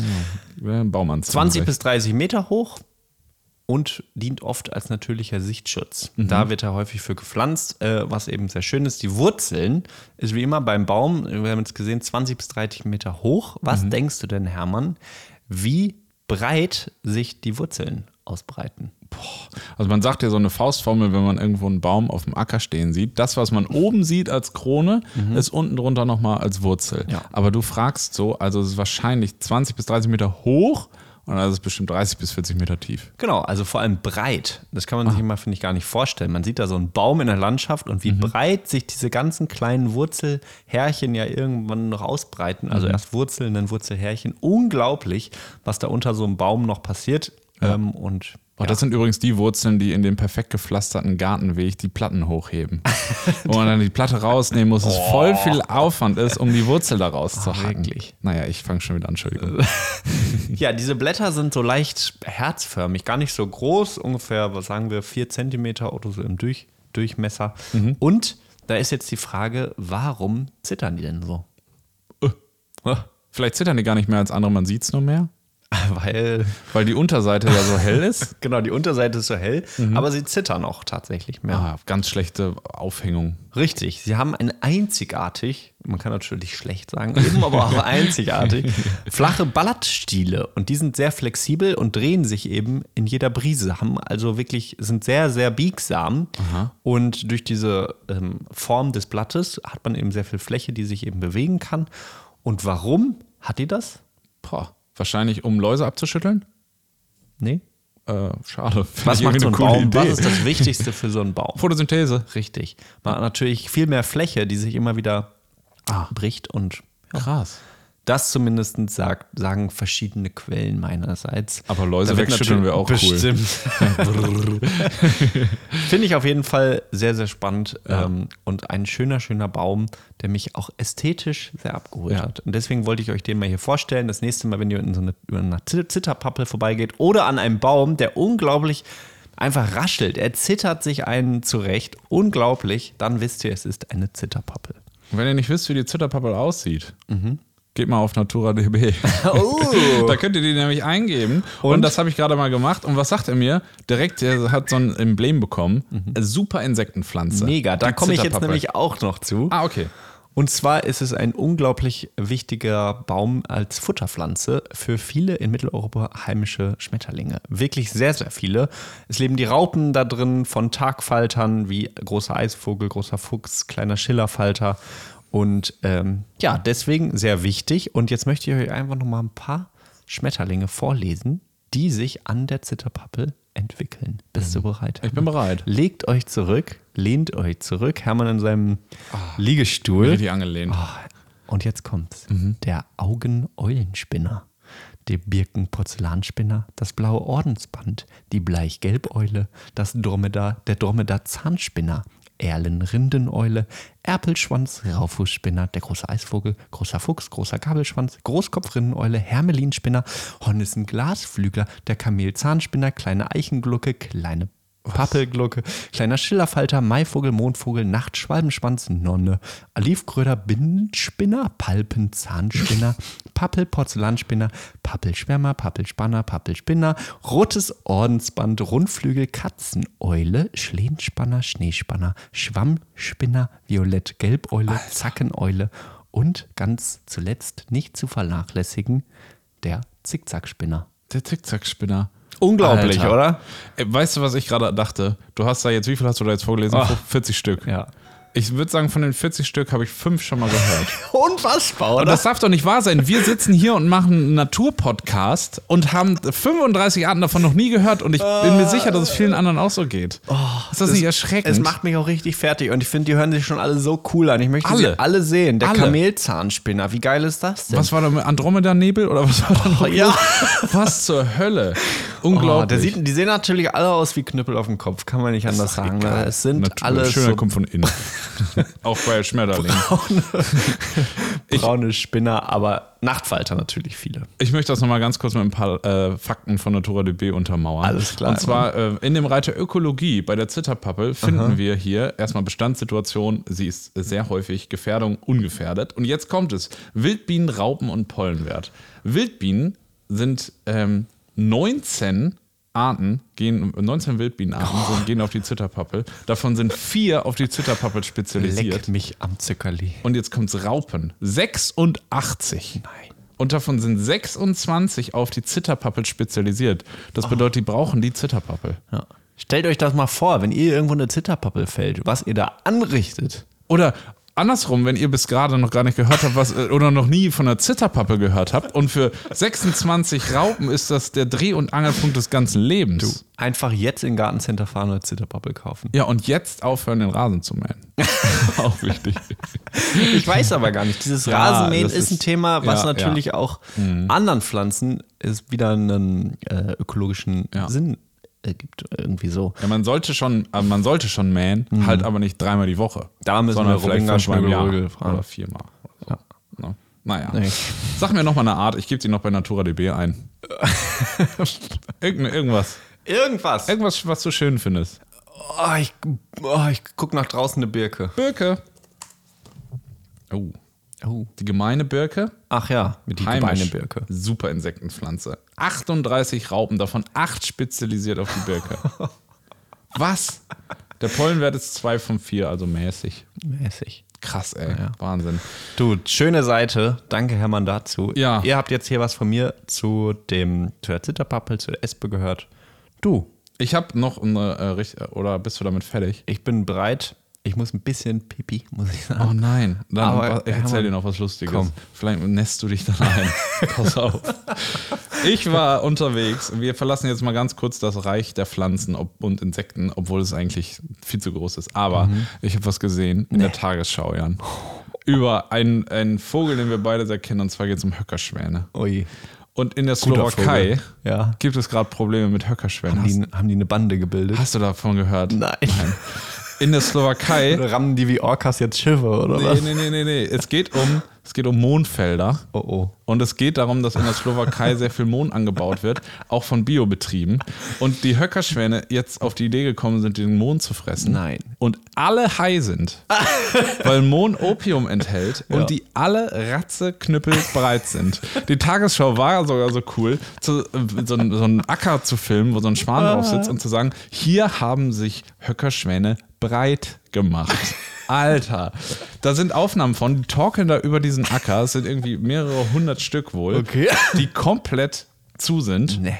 Wäre ein Baumann. 20 bis 30 Meter hoch und dient oft als natürlicher Sichtschutz. Da wird er häufig für gepflanzt, äh, was eben sehr schön ist. Die Wurzeln ist wie immer beim Baum, wir haben jetzt gesehen, 20 bis 30 Meter hoch. Was denkst du denn, Hermann, wie breit sich die Wurzeln ausbreiten? Also man sagt ja so eine Faustformel, wenn man irgendwo einen Baum auf dem Acker stehen sieht. Das, was man oben sieht als Krone, ist unten drunter nochmal als Wurzel. Ja. Aber du fragst so, also es ist wahrscheinlich 20 bis 30 Meter hoch Und das ist bestimmt 30 bis 40 Meter tief. Genau, also vor allem breit. Das kann man sich immer, finde ich, gar nicht vorstellen. Man sieht da so einen Baum in der Landschaft und wie breit sich diese ganzen kleinen Wurzelhärchen ja irgendwann noch ausbreiten. Also erst Wurzeln, dann Wurzelhärchen. Unglaublich, was da unter so einem Baum noch passiert. Ähm, und Oh, Das sind übrigens die Wurzeln, die in dem perfekt gepflasterten Gartenweg die Platten hochheben. Wo man dann die Platte rausnehmen muss, es voll viel Aufwand ist, um die Wurzel da rauszuhacken. wirklich? Naja, ich fange schon wieder an, Entschuldigung. Ja, diese Blätter sind so leicht herzförmig, gar nicht so groß, ungefähr, was sagen wir, vier Zentimeter oder so im Durch Durchmesser. Und da ist jetzt die Frage, warum zittern die denn so? Vielleicht zittern die gar nicht mehr als andere, man sieht es nur mehr. Weil, Weil die Unterseite ja so hell ist. genau, die Unterseite ist so hell, aber sie zittern auch tatsächlich mehr. Ah, ganz schlechte Aufhängung. Richtig, sie haben ein einzigartig, man kann natürlich schlecht sagen, eben aber auch einzigartig, flache Blattstiele und die sind sehr flexibel und drehen sich eben in jeder Brise, haben also wirklich, sind sehr, sehr biegsam und durch diese ähm, Form des Blattes hat man eben sehr viel Fläche, die sich eben bewegen kann. Und warum hat die das? Boah, wahrscheinlich, um Läuse abzuschütteln. Nee. Äh, schade. Was macht so ein Baum? Idee. Was ist das Wichtigste für so einen Baum? Photosynthese. Richtig. Man hat natürlich viel mehr Fläche, die sich immer wieder Ah. bricht und Krass. Das zumindest sagt, sagen verschiedene Quellen meinerseits. Aber Läuse wegschütteln wäre auch cool. bestimmt. Finde ich auf jeden Fall sehr, sehr spannend ähm, und ein schöner, schöner Baum, der mich auch ästhetisch sehr abgeholt Ja. hat. Und deswegen wollte ich euch den mal hier vorstellen. Das nächste Mal, wenn ihr in so eine, über eine Zitterpappel vorbeigeht oder an einem Baum, der unglaublich einfach raschelt, er zittert sich einen zurecht, unglaublich, dann wisst ihr, es ist eine Zitterpappel. Und wenn ihr nicht wisst, wie die Zitterpappel aussieht, geht mal auf NaturaDB. Oh. da könnt ihr die nämlich eingeben. Und, das habe ich gerade mal gemacht. Und was sagt er mir? Direkt, er hat so ein Emblem bekommen. Super Insektenpflanze. Mega, da komme ich jetzt nämlich auch noch zu. Ah, okay. Und zwar ist es ein unglaublich wichtiger Baum als Futterpflanze für viele in Mitteleuropa heimische Schmetterlinge. Wirklich sehr, sehr viele. Es leben die Raupen da drin von Tagfaltern wie großer Eisvogel, großer Fuchs, kleiner Schillerfalter. Und ähm, ja, deswegen sehr wichtig. Und jetzt möchte ich euch einfach noch mal ein paar Schmetterlinge vorlesen, die sich an der Zitterpappel entwickeln. Bist du bereit? Ich bin bereit. Legt euch zurück, lehnt euch zurück. Hermann in seinem Liegestuhl. Richtig angelehnt. Ah, Und jetzt kommt's. Der Augeneulenspinner, der Birkenporzellanspinner, das blaue Ordensband, die Bleichgelbeule, das Dromedar, der Dromedar-Zahnspinner, Erlenrindeneule, Erpelschwanz, Raufußspinner, der große Eisvogel, großer Fuchs, großer Gabelschwanz, Großkopfrindenneule, Hermelinspinner, Hornissen-Glasflügler, der Kamelzahnspinner, kleine Eichenglucke, kleine Pappelglucke, kleiner Schillerfalter, Maivogel, Mondvogel, Nachtschwalbenschwanz, Nonne, Olivkröder, Binnenspinner, Palpenzahnspinner, Pappel, Porzellanspinner, Pappelschwärmer, Pappelspanner, Pappelspinner, rotes Ordensband, Rundflügel, Katzeneule, Schlehenspanner, Schneespanner, Schwammspinner, Violett-Gelbeule, Zackeneule und ganz zuletzt nicht zu vernachlässigen, der Zickzackspinner. Der Zickzackspinner. Unglaublich, Alter. oder? Ey, Weißt du, was ich gerade dachte? Du hast da jetzt, wie viel hast du da jetzt vorgelesen? Ach. 40 Stück. Ja. Ich würde sagen, von den 40 Stück habe ich fünf schon mal gehört. Unfassbar, Und das darf doch nicht wahr sein. Wir sitzen hier und machen einen Naturpodcast und haben 35 Arten davon noch nie gehört. Und ich bin mir sicher, dass es vielen anderen auch so geht. ist das nicht erschreckend? Es macht mich auch richtig fertig und ich finde, die hören sich schon alle so cool an. Ich möchte Alle. sie alle sehen. Der Alle. Kamelzahnspinner, wie geil ist das denn? was war da mit Andromeda-Nebel oder was war da noch? ja. los? Was zur Hölle? Oh, Unglaublich. der sieht, die sehen natürlich alle aus wie Knüppel auf dem Kopf, kann man nicht anders sagen. Ne? Es sind Natur, alle Schöner so kommt von innen. auch bei Schmetterlingen. braune Spinner, aber Nachtfalter natürlich viele. Ich möchte das nochmal ganz kurz mit ein paar äh, Fakten von NaturaDB untermauern. Alles klar. Und zwar äh, in dem Reiter Ökologie bei der Zitterpappel finden wir hier erstmal Bestandssituation. Sie ist sehr häufig Gefährdung ungefährdet. Und jetzt kommt es: Wildbienen, Raupen und Pollenwert. Wildbienen sind ähm, 19 Arten, gehen, 19 Wildbienenarten sind, gehen auf die Zitterpappel. Davon sind vier auf die Zitterpappel spezialisiert. Leck mich am Zuckerli. Und jetzt kommt's Raupen. 86. Nein. Und davon sind 26 auf die Zitterpappel spezialisiert. Das bedeutet, die brauchen die Zitterpappel. Ja. Stellt euch das mal vor, wenn ihr irgendwo eine Zitterpappel fällt, was ihr da anrichtet. Oder andersrum, wenn ihr bis gerade noch gar nicht gehört habt, was, äh, oder noch nie von einer Zitterpappe gehört habt, und für 26 Raupen ist das der Dreh- und Angelpunkt des ganzen Lebens. Einfach jetzt in Gartencenter fahren oder Zitterpappel kaufen. Ja, und jetzt aufhören, den Rasen zu mähen. Auch wichtig. Ich weiß aber gar nicht. Dieses Ja, Rasenmähen das ist ein ist- Thema, was ja, natürlich ja. auch anderen Pflanzen ist wieder einen äh, ökologischen. Sinn äh, gibt. Irgendwie so. Ja, man sollte schon, aber man sollte schon mähen, halt aber nicht dreimal die Woche. Da müssen sondern wir vielleicht fünfmal im Jahr fragen. oder viermal. Oder so. Ne? Naja. Nee. Sag mir noch mal eine Art, ich gebe die noch bei NaturaDB ein. Irgend, irgendwas. Irgendwas. Irgendwas, was du schön findest. Oh, ich, oh, ich guck nach draußen eine Birke. Birke. Oh. Oh. Die gemeine Birke. Ach ja, mit die gemeine Birke. Super Insektenpflanze. 38 Raupen, davon 8 spezialisiert auf die Birke. Was? Der Pollenwert ist 2 von 4, also mäßig. Mäßig. Krass, ey. Ja. Wahnsinn. Du, schöne Seite. Danke, Hermann, dazu. Ja. Ihr habt jetzt hier was von mir zu dem, zu der Zitterpappel, zu der Espe gehört. Du, Ich habe noch eine, äh, oder bist du damit fertig? ich bin bereit. Ich muss ein bisschen pipi, muss ich sagen. Oh nein, dann Aber, ich erzähl dir noch was Lustiges. komm. Vielleicht nässt du dich dann ein. Pass auf. Ich war unterwegs. Wir verlassen jetzt mal ganz kurz das Reich der Pflanzen und Insekten, obwohl es eigentlich viel zu groß ist. Aber Mhm. ich habe was gesehen in der Tagesschau, Jan. Über einen, einen Vogel, den wir beide sehr kennen, und zwar geht es um Höckerschwäne. Ui. Und in der Slowakei. Ja. gibt es gerade Probleme mit Höckerschwänen. Haben die, haben die eine Bande gebildet? hast du davon gehört? Nein. In der Slowakei rammen die wie Orcas jetzt Schiffe, oder Nee, was? nee, nee, nee, nee. Es geht um, es geht um Mondfelder. Oh, oh. Und es geht darum, dass in der Slowakei sehr viel Mohn angebaut wird, auch von Biobetrieben. Und die Höckerschwäne jetzt auf die Idee gekommen sind, den Mohn zu fressen. Nein. Und alle high sind, weil Mohn Opium enthält und Ja. die alle Ratzeknüppel bereit sind. Die Tagesschau war sogar so cool, zu, so, einen- so einen Acker zu filmen, wo so ein Schwan drauf sitzt und zu sagen, hier haben sich Höckerschwäne breit gemacht. Alter, da sind Aufnahmen von, die torkeln da über diesen Acker, es sind irgendwie mehrere hundert Stück wohl, Okay. die komplett zu sind. Nee.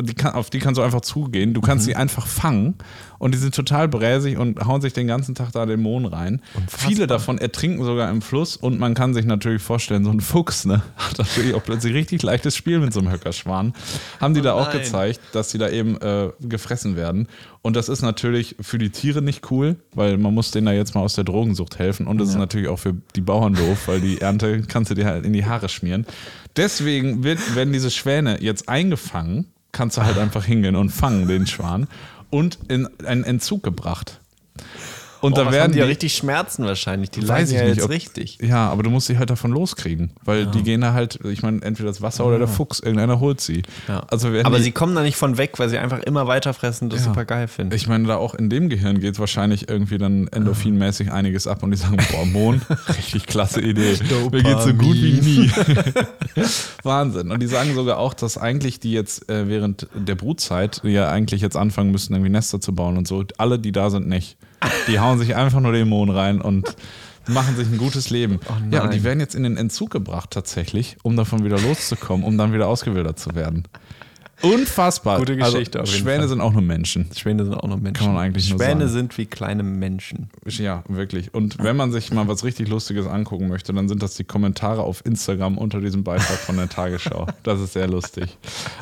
Die kann, auf die kannst du einfach zugehen. Du kannst sie einfach fangen und die sind total bräsig und hauen sich den ganzen Tag da den Mohn rein. Viele davon ertrinken sogar im Fluss und man kann sich natürlich vorstellen, so ein Fuchs ne, hat natürlich auch plötzlich richtig leichtes Spiel mit so einem Höckerschwan. Haben die da auch gezeigt, dass sie da eben äh, gefressen werden. Und das ist natürlich für die Tiere nicht cool, weil man muss denen da jetzt mal aus der Drogensucht helfen. Und das ist natürlich auch für die Bauern doof, weil die Ernte kannst du dir halt in die Haare schmieren. Deswegen wird, werden diese Schwäne jetzt eingefangen, kannst du halt einfach hingehen und fangen den Schwan und in einen Entzug gebracht. Und Oh, da werden haben die ja richtig Schmerzen wahrscheinlich. Die Weiß leiden ich ja nicht, jetzt ob- richtig. Ja, aber du musst sie halt davon loskriegen, weil die gehen da halt, ich meine, entweder das Wasser oder der Fuchs, irgendeiner holt sie. Ja. Also Aber die, sie kommen da nicht von weg, weil sie einfach immer weiter fressen und das Ja. super geil finden. ich meine, da auch in dem Gehirn geht wahrscheinlich irgendwie dann endorphinmäßig einiges ab und die sagen, boah, Mohn, richtig klasse Idee. Mir geht's so gut wie nie. Wahnsinn. Und die sagen sogar auch, dass eigentlich die jetzt äh, während der Brutzeit, die ja eigentlich jetzt anfangen müssten, irgendwie Nester zu bauen und so, alle, die da sind, nicht. Die hauen sich einfach nur den Mohn rein und machen sich ein gutes Leben. ja, und die werden jetzt in den Entzug gebracht tatsächlich, um davon wieder loszukommen, um dann wieder ausgewildert zu werden. Unfassbar. Gute Geschichte auf Also, Schwäne Fall. sind auch nur Menschen. Schwäne sind auch noch Menschen. Kann man eigentlich nur Schwäne sind wie kleine Menschen. Ja, wirklich. Und wenn man sich mal was richtig Lustiges angucken möchte, dann sind das die Kommentare auf Instagram unter diesem Beitrag von der Tagesschau. Das ist sehr lustig.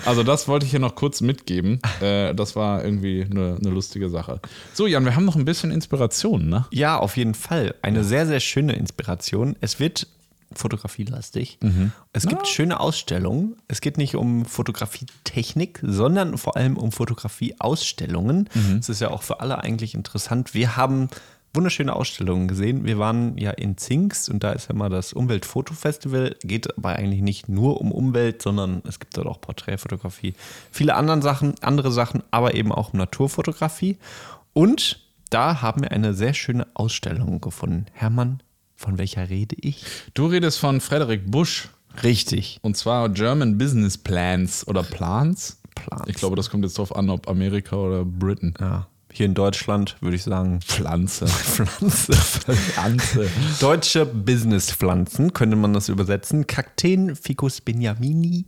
Also das wollte ich hier noch kurz mitgeben. Äh, das war irgendwie eine, eine lustige Sache. So, Jan, wir haben noch ein bisschen Inspiration, ne? Ja, auf jeden Fall. Eine sehr, sehr schöne Inspiration. Es wird fotografielastig. Es gibt schöne Ausstellungen. Es geht nicht um Fotografietechnik, sondern vor allem um Fotografieausstellungen. Das ist ja auch für alle eigentlich interessant. Wir haben wunderschöne Ausstellungen gesehen. Wir waren ja in Zingst und da ist ja mal das Umweltfotofestival. Geht aber eigentlich nicht nur um Umwelt, sondern es gibt dort auch Porträtfotografie, viele andere Sachen, andere Sachen, aber eben auch um Naturfotografie. Und da haben wir eine sehr schöne Ausstellung gefunden. Hermann, von welcher rede ich? Du redest von Frederik Busch. Richtig. Und zwar German Business Plans oder Plans. Plans. Ich glaube, das kommt jetzt drauf an, ob Amerika oder Britain. Ja, hier in Deutschland würde ich sagen Pflanze. Pflanze. Pflanze. Deutsche Businesspflanzen könnte man das übersetzen. Kakteen, Ficus benjamini,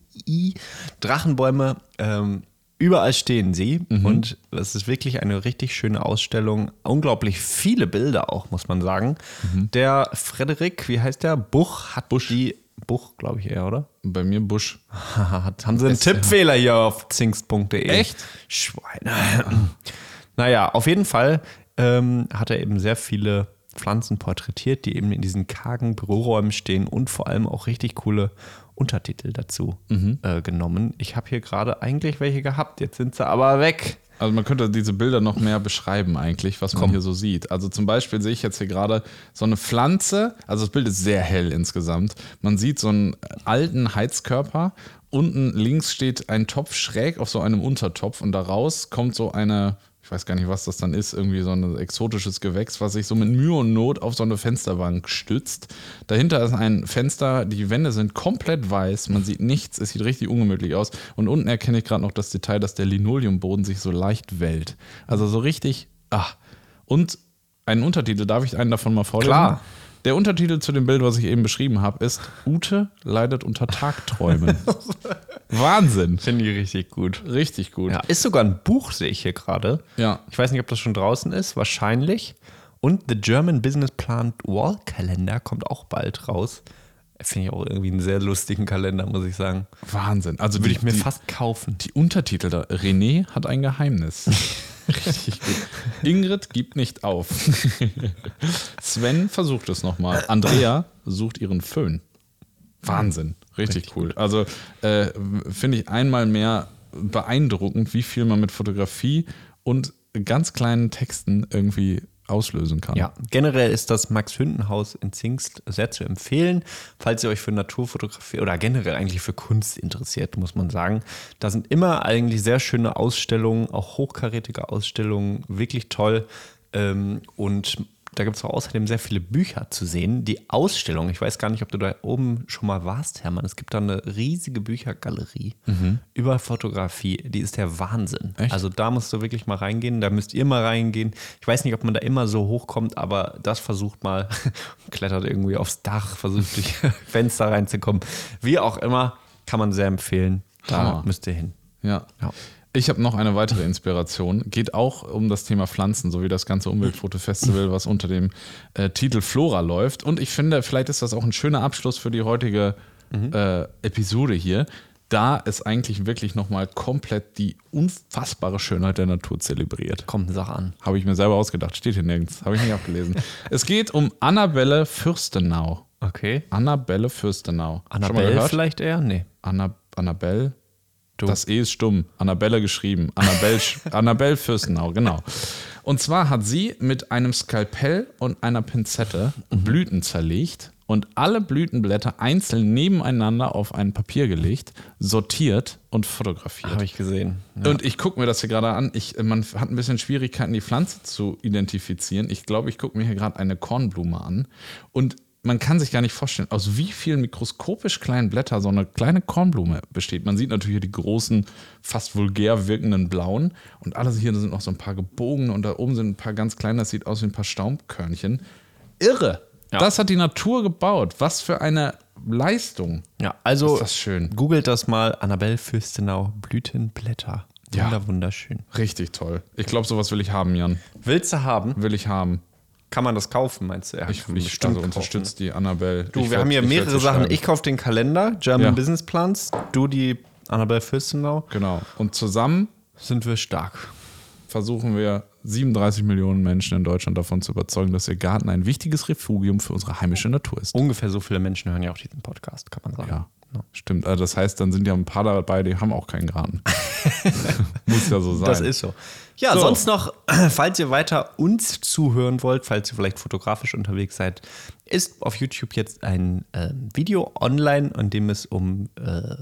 Drachenbäume, ähm, Überall stehen sie und das ist wirklich eine richtig schöne Ausstellung. Unglaublich viele Bilder auch, muss man sagen. Der Frederik, wie heißt der? Buch hat Busch. die Buch, glaube ich eher, oder? Bei mir Busch. Haben sie einen Tippfehler hier auf zingst.de. Echt? Schweine. naja, auf jeden Fall ähm, hat er eben sehr viele Pflanzen porträtiert, die eben in diesen kargen Büroräumen stehen und vor allem auch richtig coole Untertitel dazu äh, genommen. Ich habe hier gerade eigentlich welche gehabt, jetzt sind sie aber weg. Also man könnte diese Bilder noch mehr beschreiben eigentlich, was man hier so sieht. Also zum Beispiel sehe ich jetzt hier gerade so eine Pflanze, also das Bild ist sehr hell insgesamt. Man sieht so einen alten Heizkörper. Unten links steht ein Topf schräg auf so einem Untertopf und daraus kommt so eine, ich weiß gar nicht, was das dann ist, irgendwie so ein exotisches Gewächs, was sich so mit Mühe und Not auf so eine Fensterbank stützt. Dahinter ist ein Fenster, die Wände sind komplett weiß, man sieht nichts, es sieht richtig ungemütlich aus. Und unten erkenne ich gerade noch das Detail, dass der Linoleumboden sich so leicht wellt. Also so richtig, ach. Und einen Untertitel, darf ich einen davon mal vorlesen? Klar. Der Untertitel zu dem Bild, was ich eben beschrieben habe, ist Ute leidet unter Tagträumen. Wahnsinn. Finde ich richtig gut. Richtig gut. Ja, ist sogar ein Buch, sehe ich hier gerade. Ja. Ich weiß nicht, ob das schon draußen ist, wahrscheinlich. Und The German Business Plan Wall Calendar kommt auch bald raus. Finde ich auch irgendwie einen sehr lustigen Kalender, muss ich sagen. Wahnsinn. Also Würde ich mir die, fast kaufen. Die Untertitel da. René hat ein Geheimnis. Richtig gut. Ingrid gibt nicht auf. Sven versucht es nochmal. Andrea sucht ihren Föhn. Wahnsinn. Richtig, cool. Also äh, finde ich einmal mehr beeindruckend, wie viel man mit Fotografie und ganz kleinen Texten irgendwie auslösen kann. Ja, generell ist das Max Hündenhaus in Zingst sehr zu empfehlen, falls ihr euch für Naturfotografie oder generell eigentlich für Kunst interessiert, muss man sagen. Da sind immer eigentlich sehr schöne Ausstellungen, auch hochkarätige Ausstellungen, wirklich toll. Ähm, Und da gibt es auch außerdem sehr viele Bücher zu sehen. Die Ausstellung, ich weiß gar nicht, ob du da oben schon mal warst, Hermann. Es gibt da eine riesige Büchergalerie über Fotografie. Die ist der Wahnsinn. Echt? Also da musst du wirklich mal reingehen. Da müsst ihr mal reingehen. Ich weiß nicht, ob man da immer so hochkommt, aber das versucht mal, klettert irgendwie aufs Dach, versucht durch Fenster reinzukommen. Wie auch immer, kann man sehr empfehlen. Da Hammer. müsst ihr hin. Ja. Ja. Ich habe noch eine weitere Inspiration. Geht auch um das Thema Pflanzen, so wie das ganze Umweltfotofestival, was unter dem äh, Titel Flora läuft. Und ich finde, vielleicht ist das auch ein schöner Abschluss für die heutige äh, Episode hier, da es eigentlich wirklich nochmal komplett die unfassbare Schönheit der Natur zelebriert. Komm, sag an. Habe ich mir selber ausgedacht, steht hier nirgends, habe ich nicht abgelesen. es geht um Annabelle Fürstenau. Okay. Annabelle Fürstenau. Annabelle vielleicht eher? Nee. Anna, Annabelle? Das E ist stumm. Annabelle geschrieben. Annabelle, Annabelle Fürstenau, genau. Und zwar hat sie mit einem Skalpell und einer Pinzette Blüten zerlegt und alle Blütenblätter einzeln nebeneinander auf ein Papier gelegt, sortiert und fotografiert. Habe ich gesehen. Und ich gucke mir das hier gerade an. Ich, man hat ein bisschen Schwierigkeiten, die Pflanze zu identifizieren. Ich glaube, ich gucke mir hier gerade eine Kornblume an. Und man kann sich gar nicht vorstellen, aus wie vielen mikroskopisch kleinen Blättern so eine kleine Kornblume besteht. Man sieht natürlich hier die großen, fast vulgär wirkenden blauen. Und alles hier sind noch so ein paar gebogene und da oben sind ein paar ganz kleine. Das sieht aus wie ein paar Staubkörnchen. Irre! Ja. Das hat die Natur gebaut. Was für eine Leistung. Ja, also Ist das schön. googelt das mal. Annabelle Fürstenau, Blütenblätter. Ja. Wunder, wunderschön. Richtig toll. Ich glaube, sowas will ich haben, Jan. Willst du haben? Will ich haben. Kann man das kaufen, meinst du? Ja, Ich, kann ich also kaufen. unterstütze die Annabelle. Du, ich wir werd- haben hier mehrere Sachen. Ich kaufe den Kalender, German Ja. Business Plans. Du die Annabelle Fürstenau. Genau. Und zusammen Sind wir stark. versuchen wir 37 Millionen Menschen in Deutschland davon zu überzeugen, dass ihr Garten ein wichtiges Refugium für unsere heimische Natur ist. Ungefähr so viele Menschen hören ja auch diesen Podcast, kann man sagen. Ja, stimmt. Also das heißt, dann sind ja ein paar dabei, die haben auch keinen Garten. Muss ja so sein. Das ist so. Ja, So. sonst noch, falls ihr weiter uns zuhören wollt, falls ihr vielleicht fotografisch unterwegs seid, ist auf YouTube jetzt ein ähm, Video online, in dem es um äh,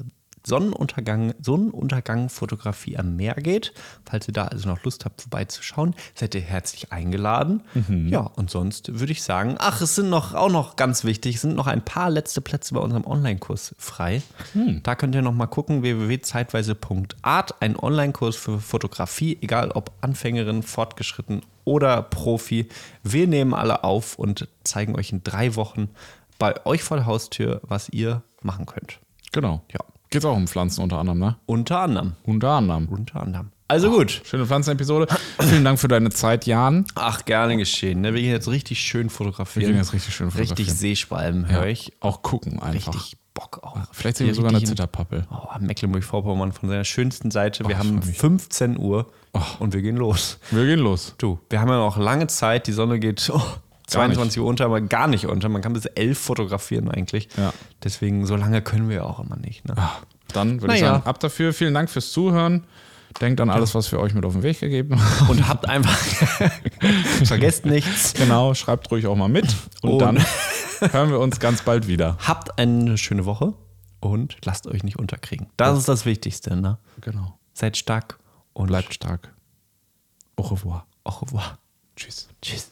Sonnenuntergang, Sonnenuntergang-Fotografie am Meer geht. Falls ihr da also noch Lust habt, vorbeizuschauen, seid ihr herzlich eingeladen. Ja, und sonst würde ich sagen, ach, es sind noch auch noch ganz wichtig, es sind noch ein paar letzte Plätze bei unserem Online-Kurs frei. Da könnt ihr noch mal gucken, www.zeitweise.art, ein Online-Kurs für Fotografie, egal ob Anfängerin, fortgeschritten oder Profi. Wir nehmen alle auf und zeigen euch in drei Wochen bei euch vor der Haustür, was ihr machen könnt. Genau. Ja. Geht auch um Pflanzen unter anderem, ne? Unter anderem. Unter anderem. Unter anderem. Also gut. Schöne Pflanzenepisode. Vielen Dank für deine Zeit, Jan. Ach, gerne geschehen. Ne? Wir gehen jetzt richtig schön Wir fotografieren. gehen jetzt richtig schön fotografieren. Richtig Seeschwalben höre ich. Auch gucken einfach. Richtig Bock auch. Vielleicht sehen wir sogar eine Zitterpappel. Oh, Mecklenburg-Vorpommern von seiner schönsten Seite. Wir ich haben freu mich. 15 Uhr und wir gehen los. Wir gehen los. Du, wir haben ja noch lange Zeit. Die Sonne geht oh, 22 Uhr unter, aber gar nicht unter. Man kann bis 11 fotografieren eigentlich. Ja. Deswegen, so lange können wir ja auch immer nicht. Ne? Dann würde ich Naja. sagen, ab dafür. Vielen Dank fürs Zuhören. Denkt an alles, was wir euch mit auf den Weg gegeben haben. Und habt einfach, vergesst nichts. Genau, schreibt ruhig auch mal mit. Und, Und- dann hören wir uns ganz bald wieder. Habt eine schöne Woche und lasst euch nicht unterkriegen. Das ist das Wichtigste. Ne? Genau. Seid stark und Bleibt stark. Au revoir. au revoir. Tschüss. Tschüss.